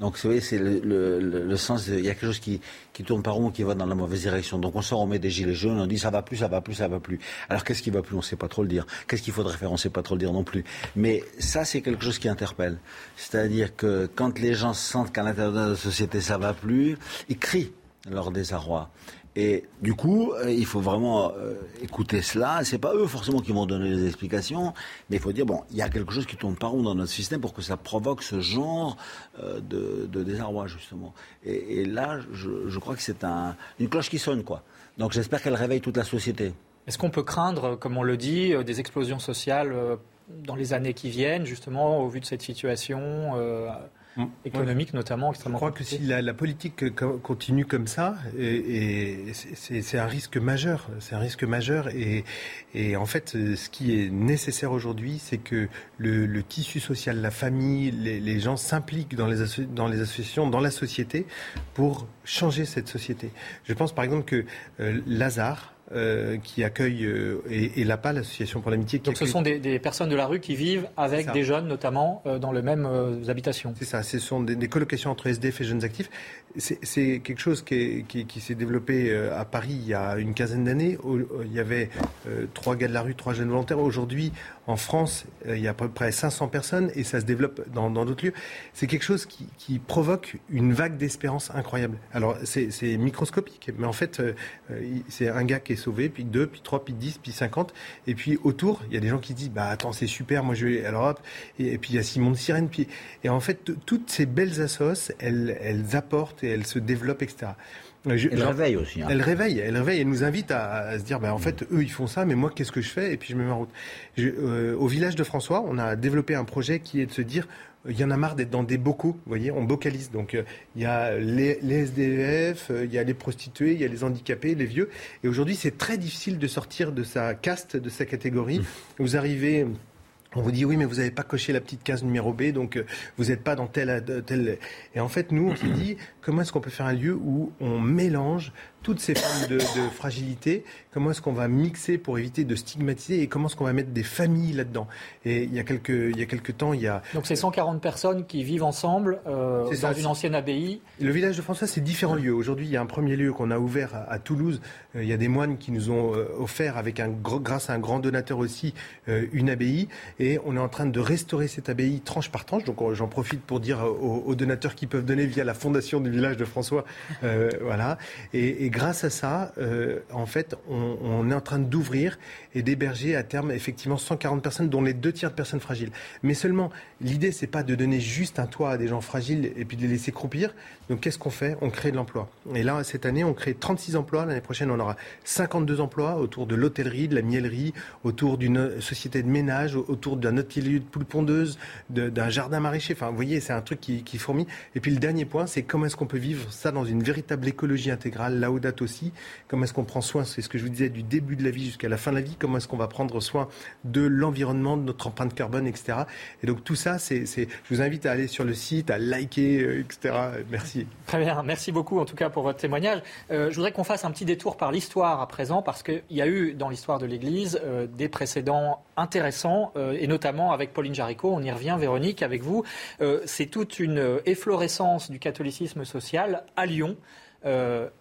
S6: Donc, vous voyez, c'est le, sens. il y a quelque chose qui, tourne par rond, qui va dans la mauvaise direction. Donc, on sort, on met des gilets jaunes, on dit ça va plus, ça va plus, ça va plus. Alors, qu'est-ce qui va plus? On ne sait pas trop le dire. Qu'est-ce qu'il faudrait faire? On ne sait pas trop le dire non plus. Mais ça, c'est quelque chose qui interpelle. C'est-à-dire que quand les gens sentent qu'à l'intérieur de la société ça va plus, ils crient leur désarroi. Et du coup, euh, il faut vraiment euh, écouter cela. C'est pas eux forcément qui vont donner les explications, mais il faut dire bon, il y a quelque chose qui tourne pas rond dans notre système pour que ça provoque ce genre euh, de, désarroi justement. Et, là, je, crois que c'est un, une cloche qui sonne quoi. Donc j'espère qu'elle réveille toute la société.
S1: Est-ce qu'on peut craindre, comme on le dit, des explosions sociales dans les années qui viennent, justement, au vu de cette situation Mmh. économique notamment extrêmement
S9: Je crois que si la, politique continue comme ça, et, c'est un risque majeur. C'est un risque majeur. Et, et, en fait, ce qui est nécessaire aujourd'hui, c'est que le, tissu social, la famille, les, gens s'impliquent dans les, dans les associations, dans la société, pour changer cette société. Je pense par exemple que euh, Lazare, euh, qui accueille, euh, et, l'APA, l'Association pour l'amitié.
S1: Donc ce sont des, personnes de la rue qui vivent avec des jeunes, notamment, euh, dans les mêmes habitations.
S9: C'est ça, ce sont des, colocations entre SDF et jeunes actifs. C'est quelque chose qui, s'est développé à Paris il y a une quinzaine d'années. Il y avait trois gars de la rue, trois jeunes volontaires. Aujourd'hui, en France, il y a à peu près 500 personnes et ça se développe dans d'autres lieux. C'est quelque chose qui, provoque une vague d'espérance incroyable. Alors c'est microscopique, mais en fait, c'est un gars qui est sauvé, puis deux, puis trois, puis dix, puis cinquante. Et puis autour, il y a des gens qui disent bah attends c'est super, moi je vais à l'Europe. Et, puis il y a Simon de Sirène. Puis et en fait toutes ces belles assos, elles apportent et elles se développent, etc.
S6: Je, elle réveille aussi.
S9: Hein. Elle réveille, elle réveille, elle nous invite à, se dire, bah, en fait, eux, ils font ça, mais moi, qu'est-ce que je fais? Et puis je me mets en route. Euh, au village de François, on a développé un projet qui est de se dire, il y en a marre d'être dans des bocaux, vous voyez, on bocalise. Donc euh, il y a les, SDF, euh, il y a les prostituées, il y a les handicapés, les vieux. Et aujourd'hui, c'est très difficile de sortir de sa caste, de sa catégorie. Mmh. Vous arrivez on vous dit oui, mais vous n'avez pas coché la petite case numéro B, donc euh, vous n'êtes pas dans tel, tel. Et en fait, nous, on s'est dit comment est-ce qu'on peut faire un lieu où on mélange toutes ces formes de, fragilité, comment est-ce qu'on va mixer pour éviter de stigmatiser et comment est-ce qu'on va mettre des familles là-dedans. Et il y a quelques, il y a quelques temps, il y a...
S1: Donc c'est 140 personnes qui vivent ensemble euh, dans une ancienne abbaye.
S9: Le village de François, c'est différents lieux. Aujourd'hui, il y a un premier lieu qu'on a ouvert à, Toulouse. Euh, il y a des moines qui nous ont euh, offert, avec un, grâce à un grand donateur aussi, une abbaye. Et on est en train de restaurer cette abbaye tranche par tranche. Donc j'en profite pour dire aux, donateurs qui peuvent donner via la fondation du village de François. voilà. et grâce à ça, euh, en fait, on, est en train d'ouvrir et d'héberger à terme effectivement 140 personnes, dont les deux tiers de personnes fragiles. Mais seulement, l'idée, c'est pas de donner juste un toit à des gens fragiles et puis de les laisser croupir. Donc, qu'est-ce qu'on fait? On crée de l'emploi. Et là, cette année, on crée 36 emplois. L'année prochaine, on aura 52 emplois autour de l'hôtellerie, de la miellerie, autour d'une société de ménage, autour d'un autre lieu de poule pondeuse, d'un jardin maraîcher. Enfin, vous voyez, c'est un truc qui, qui fourmille. Et puis le dernier point, c'est comment est-ce qu'on peut vivre ça dans une véritable écologie intégrale, là date aussi. Comment est-ce qu'on prend soin, c'est ce que je vous disais, du début de la vie jusqu'à la fin de la vie. Comment est-ce qu'on va prendre soin de l'environnement, de notre empreinte carbone, etc. Et donc tout ça, c'est, je vous invite à aller sur le site, à liker, euh, etc. Merci.
S1: Très bien, merci beaucoup en tout cas pour votre témoignage. Euh, je voudrais qu'on fasse un petit détour par l'histoire à présent, parce qu'il y a eu dans l'histoire de l'Église euh, des précédents intéressants, et notamment avec Pauline Jaricot. On y revient, Véronique, avec vous. c'est toute une efflorescence du catholicisme social à Lyon.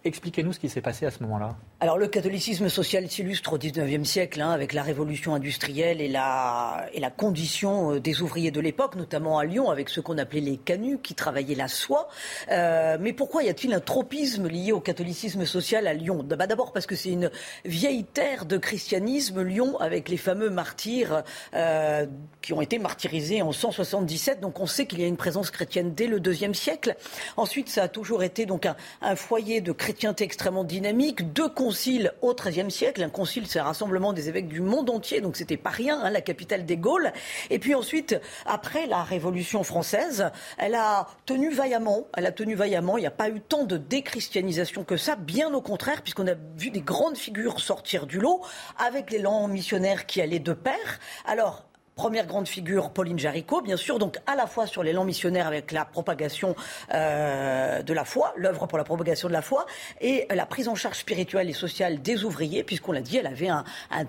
S1: Expliquez-nous ce qui s'est passé à ce moment-là.
S10: Alors le catholicisme social s'illustre au XIXe siècle hein, avec la révolution industrielle et la, et la condition euh, des ouvriers de l'époque, notamment à Lyon avec ce qu'on appelait les canuts qui travaillaient la soie. Euh, mais pourquoi y a-t-il un tropisme lié au catholicisme social à Lyon? Bah, D'abord parce que c'est une vieille terre de christianisme, Lyon, avec les fameux martyrs euh, qui ont été martyrisés en 177. Donc on sait qu'il y a une présence chrétienne dès le IIe siècle. Ensuite, ça a toujours été donc un, foyer de chrétienté extrêmement dynamique, concile au XIIIe siècle. Un concile, c'est un rassemblement des évêques du monde entier, donc c'était pas rien, hein, la capitale des Gaules. Et puis ensuite, après la Révolution française, elle a tenu vaillamment. Elle a tenu vaillamment. Il n'y a pas eu tant de déchristianisation que ça, bien au contraire, puisqu'on a vu des grandes figures sortir du lot avec l'élan missionnaire qui allait de pair. Alors, Première grande figure, Pauline Jaricot, bien sûr, donc à la fois sur l'élan missionnaire avec la propagation euh, de la foi, l'œuvre pour la propagation de la foi, et la prise en charge spirituelle et sociale des ouvriers, puisqu'on l'a dit, elle avait un,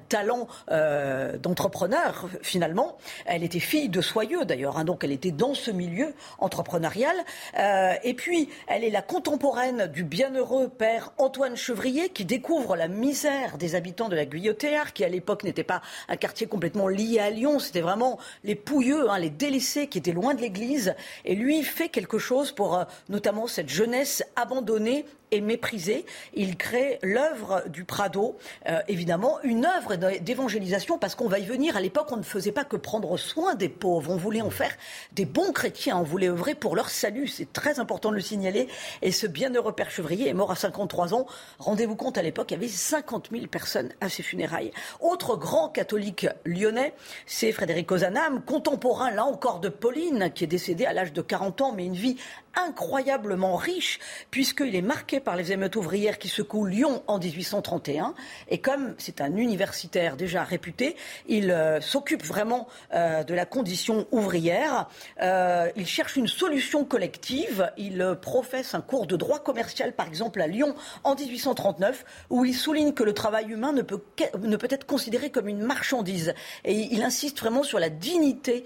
S10: talent euh, d'entrepreneur finalement. Elle était fille de soyeux d'ailleurs, hein, donc elle était dans ce milieu entrepreneurial. Euh, et puis, elle est la contemporaine du bienheureux père Antoine Chevrier, qui découvre la misère des habitants de la Guillotière, qui à l'époque n'était pas un quartier complètement lié à Lyon c'était vraiment les pouilleux, hein, les délaissés qui étaient loin de l'Église. Et lui fait quelque chose pour euh, notamment cette jeunesse abandonnée et méprisé. Il crée l'œuvre du Prado, euh, évidemment, une œuvre d'évangélisation, parce qu'on va y venir. À l'époque, on ne faisait pas que prendre soin des pauvres, on voulait en faire des bons chrétiens, on voulait œuvrer pour leur salut. C'est très important de le signaler. Et ce bienheureux père Chevrier est mort à 53 ans. Rendez-vous compte, à l'époque, il y avait 50 000 personnes à ses funérailles. Autre grand catholique lyonnais, c'est Frédéric Ozanam, contemporain, là encore, de Pauline, qui est décédé à l'âge de 40 ans, mais une vie incroyablement riche, puisqu'il est marqué par les émeutes ouvrières qui secouent Lyon en 1831. Et comme c'est un universitaire déjà réputé, il euh, s'occupe vraiment euh, de la condition ouvrière. Euh, il cherche une solution collective. Il professe un cours de droit commercial, par exemple, à Lyon en 1839, où il souligne que le travail humain ne peut, ne peut être considéré comme une marchandise. Et il insiste vraiment sur la dignité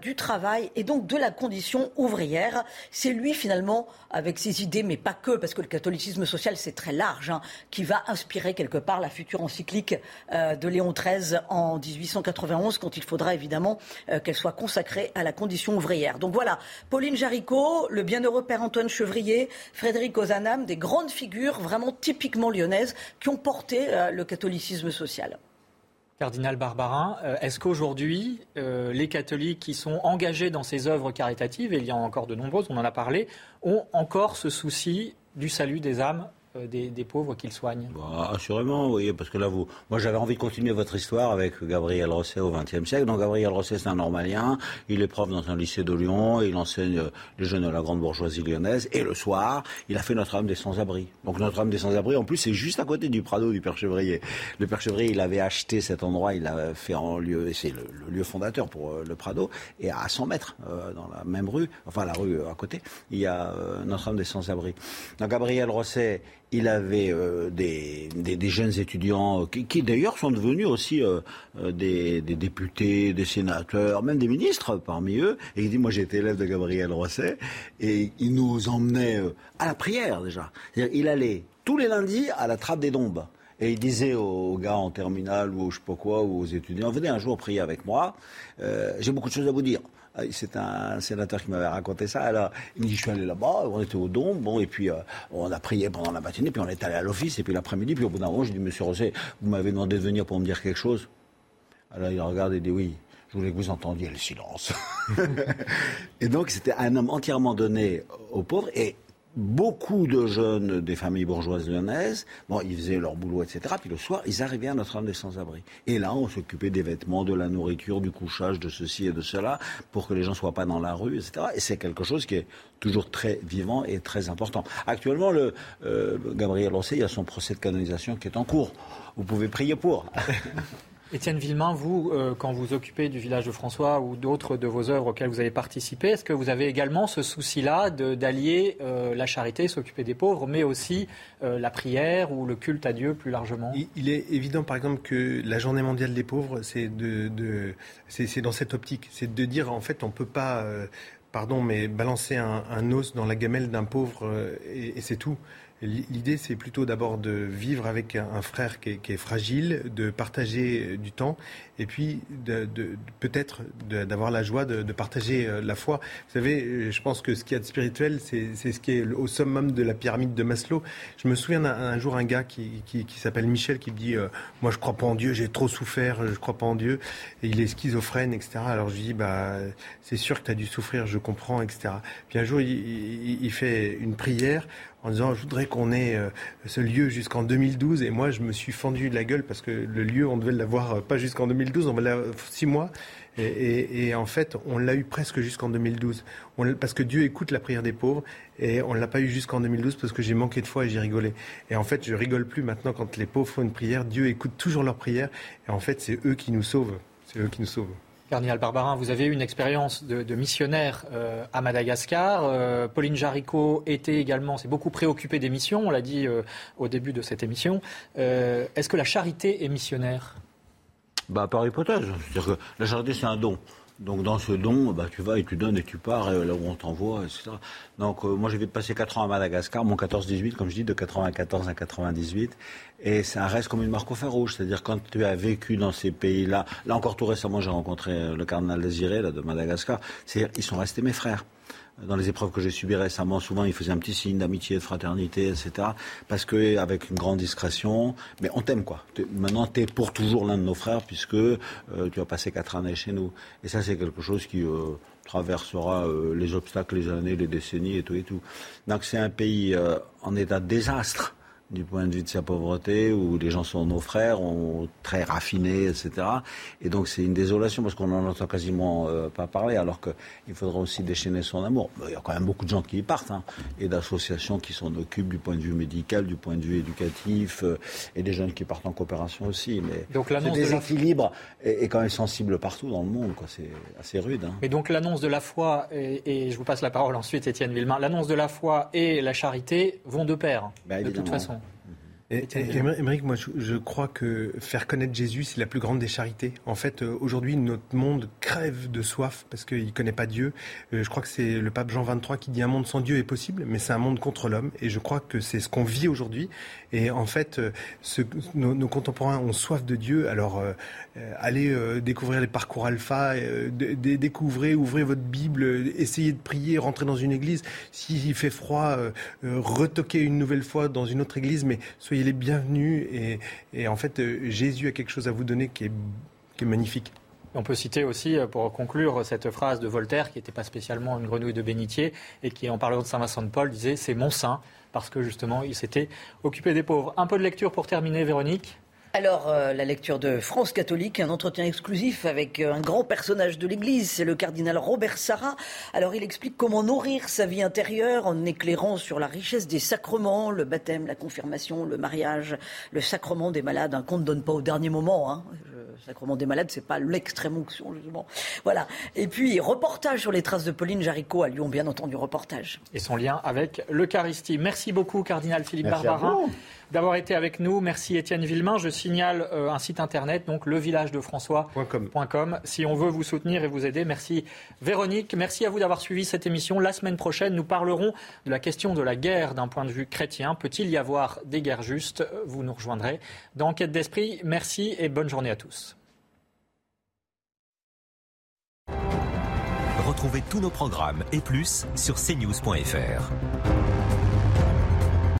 S10: du travail et donc de la condition ouvrière. C'est lui finalement, avec ses idées, mais pas que, parce que le catholicisme social, c'est très large, hein, qui va inspirer quelque part la future encyclique euh, de Léon XIII en 1891, quand il faudra évidemment euh, qu'elle soit consacrée à la condition ouvrière. Donc voilà, Pauline Jaricot, le bienheureux père Antoine Chevrier, Frédéric Ozanam, des grandes figures vraiment typiquement lyonnaises qui ont porté euh, le catholicisme social.
S1: Cardinal Barbarin, euh, est-ce qu'aujourd'hui, euh, les catholiques qui sont engagés dans ces œuvres caritatives, et il y en a encore de nombreuses, on en a parlé, ont encore ce souci du salut des âmes euh, des, pauvres qu'ils soignent
S6: bah, Assurément, oui, parce que là, vous, moi j'avais envie de continuer votre histoire avec Gabriel Rosset au XXe siècle. Donc Gabriel Rosset, c'est un normalien, il est prof dans un lycée de Lyon, il enseigne les jeunes de la grande bourgeoisie lyonnaise, et le soir, il a fait Notre-Dame des Sans-Abri. Donc Notre-Dame des Sans-Abri, en plus, c'est juste à côté du Prado du Père Chevrier. Le Père Chevrier, il avait acheté cet endroit, il l'a fait en lieu, c'est le, lieu fondateur pour euh, le Prado, et à 100 mètres, euh, dans la même rue, enfin la rue à côté, il y a Notre-Dame des Sans-Abri. Donc Gabriel Rosset, il avait euh, des, jeunes étudiants qui, d'ailleurs sont devenus aussi euh, euh, des, députés, des sénateurs, même des ministres parmi eux. Et il dit, moi été élève de Gabriel Rosset, et il nous emmenait à la prière déjà. Il allait tous les lundis à la trappe des Dombes. Et il disait aux gars en terminale ou je sais pas quoi, ou aux étudiants, venez un jour prier avec moi, j'ai beaucoup de choses à vous dire. Ah, c'est un sénateur qui m'avait raconté ça. Alors, il me dit, je suis allé là-bas, on était au don, bon, et puis euh, on a prié pendant la matinée, puis on est allé à l'office, et puis l'après-midi, puis au bout d'un moment, j'ai dit, Monsieur Rosset, vous m'avez demandé de venir pour me dire quelque chose. Alors il regarde et dit, oui, je voulais que vous entendiez le silence. et donc, c'était un homme entièrement donné aux pauvres, beaucoup de jeunes des familles bourgeoises lyonnaises, bon, ils faisaient leur boulot, etc. Puis le soir, ils arrivaient à Notre-Dame des Sans-Abri. Et là, on s'occupait des vêtements, de la nourriture, du couchage, de ceci et de cela, pour que les gens soient pas dans la rue, etc. Et c'est quelque chose qui est toujours très vivant et très important. Actuellement, le, euh, Gabriel Rosset, il y a son procès de canonisation qui est en cours. Vous pouvez prier pour.
S1: Étienne Villemain, vous, euh, quand vous occupez du village de François ou d'autres de vos œuvres auxquelles vous avez participé, est-ce que vous avez également ce souci-là d'allier euh, la charité, s'occuper des pauvres, mais aussi euh, la prière ou le culte à Dieu plus largement?
S9: Il, est évident, par exemple, que la Journée mondiale des pauvres, c'est de, de dans cette optique, c'est de dire en fait, on peut pas pardon, mais balancer un, un, os dans la gamelle d'un pauvre et, et c'est tout. L'idée, c'est plutôt d'abord de vivre avec un frère qui est, fragile, de partager du temps, et puis de, peut-être d'avoir la joie de, partager euh, la foi. Vous savez, euh, je pense que ce qui est spirituel, c'est ce qui est au summum de la pyramide de Maslow. Je me souviens d'un jour un gars qui, s'appelle Michel qui me dit euh, Moi, je crois pas en Dieu, j'ai trop souffert, je crois pas en Dieu. Il est schizophrène, etc. Alors je lui dis bah, C'est sûr que tu as dû souffrir, je comprends, etc. Puis un jour, il, fait une prière en disant je voudrais qu'on ait euh, ce lieu jusqu'en 2012 et moi je me suis fendu de la gueule parce que le lieu on devait l'avoir euh, pas jusqu'en 2012 on va l'avoir six mois. Et, en fait on l'a eu presque jusqu'en 2012 parce que Dieu écoute la prière des pauvres et on l'a pas eu jusqu'en 2012 parce que j'ai manqué de foi et j'ai rigolé. Et en fait je rigole plus maintenant quand les pauvres font une prière. Dieu écoute toujours leur prière et en fait c'est eux qui nous sauvent. C'est eux qui nous sauvent
S1: Cardinal Barbarin, vous avez eu une expérience de, missionnaire euh, à Madagascar. Euh, Pauline Jaricot était également, s'est beaucoup préoccupée des missions, on l'a dit euh, au début de cette émission. Est-ce que la charité est missionnaire?
S6: Bah, Par hypothèse. Que la charité, c'est un don. Donc dans ce don, bah, tu vas et tu donnes et tu pars là où on t'envoie, etc. Donc moi j'ai passé 4 ans à Madagascar, mon 14-18 comme je dis, de 94 à 98. Et ça reste comme une marque au fer rouge. C'est-à-dire quand tu as vécu dans ces pays-là, là encore tout récemment j'ai rencontré le cardinal Désiré là, de Madagascar, c'est ils sont restés mes frères dans les épreuves que j'ai subies récemment, souvent ils faisaient un petit signe d'amitié, de fraternité, etc. Parce que avec une grande discrétion, mais on t'aime quoi. Maintenant, tu es pour toujours l'un de nos frères puisque euh, tu as passé quatre années chez nous. Et ça, c'est quelque chose qui euh, traversera euh, les obstacles, les années, les décennies et tout et tout. Donc c'est un pays en état de désastre du point de vue de sa pauvreté, où les gens sont nos frères, on, très raffinés, etc. Et donc c'est une désolation parce qu'on n'en entend quasiment euh, pas parler, alors qu'il faudra aussi déchaîner son amour. Il y a quand même beaucoup de gens qui y partent, hein, et d'associations qui s'en occupent du point de vue médical, du point de vue éducatif, euh, et des jeunes qui partent en coopération aussi. Mais donc, ce déséquilibre de est, quand même sensible partout dans le monde, c'est assez rude. Hein.
S1: Mais donc l'annonce de la foi, et, je vous passe la parole ensuite, Étienne Villemain, l'annonce de la foi et la charité vont de pair, ben, de toute façon.
S9: Émeric, moi, je, crois que faire connaître Jésus, c'est la plus grande des charités. En fait, euh, aujourd'hui, notre monde crève de soif parce qu'il ne connaît pas Dieu. Euh, je crois que c'est le pape Jean XXIII qui dit un monde sans Dieu est possible, mais c'est un monde contre l'homme. Et je crois que c'est ce qu'on vit aujourd'hui. Et en fait, euh, nos, contemporains ont soif de Dieu. Alors, allez découvrir les parcours alpha, découvrez, ouvrez votre Bible, essayez de prier, rentrez dans une église. S'il fait froid, retoquez une nouvelle fois dans une autre église, mais soyez il est bienvenu et, en fait, euh, Jésus a quelque chose à vous donner qui est, magnifique.
S1: On peut citer aussi, euh, pour conclure, cette phrase de Voltaire, qui n'était pas spécialement une grenouille de bénitier, et qui, en parlant de Saint Vincent de Paul, disait C'est mon saint, parce que justement, il s'était occupé des pauvres. Un peu de lecture pour terminer, Véronique
S10: alors, euh, la lecture de France catholique, un entretien exclusif avec euh, un grand personnage de l'Église, c'est le cardinal Robert Sarra. Alors, il explique comment nourrir sa vie intérieure en éclairant sur la richesse des sacrements, le baptême, la confirmation, le mariage, le sacrement des malades, un qu'on ne donne pas au dernier moment. Hein. Le sacrement des malades, c'est pas l'extrême onction, justement. Voilà. Et puis, reportage sur les traces de Pauline Jaricot à Lyon, bien entendu, reportage.
S1: Et son lien avec l'Eucharistie. Merci beaucoup, cardinal Philippe Barbarin d'avoir été avec nous. Merci Étienne Villemain. Je signale euh, un site internet, donc levillageDeFrançois.com. Si on veut vous soutenir et vous aider, merci Véronique. Merci à vous d'avoir suivi cette émission. La semaine prochaine, nous parlerons de la question de la guerre d'un point de vue chrétien. Peut-il y avoir des guerres justes? Vous nous rejoindrez dans Enquête d'Esprit. Merci et bonne journée à tous.
S11: Retrouvez tous nos programmes et plus sur cnews.fr.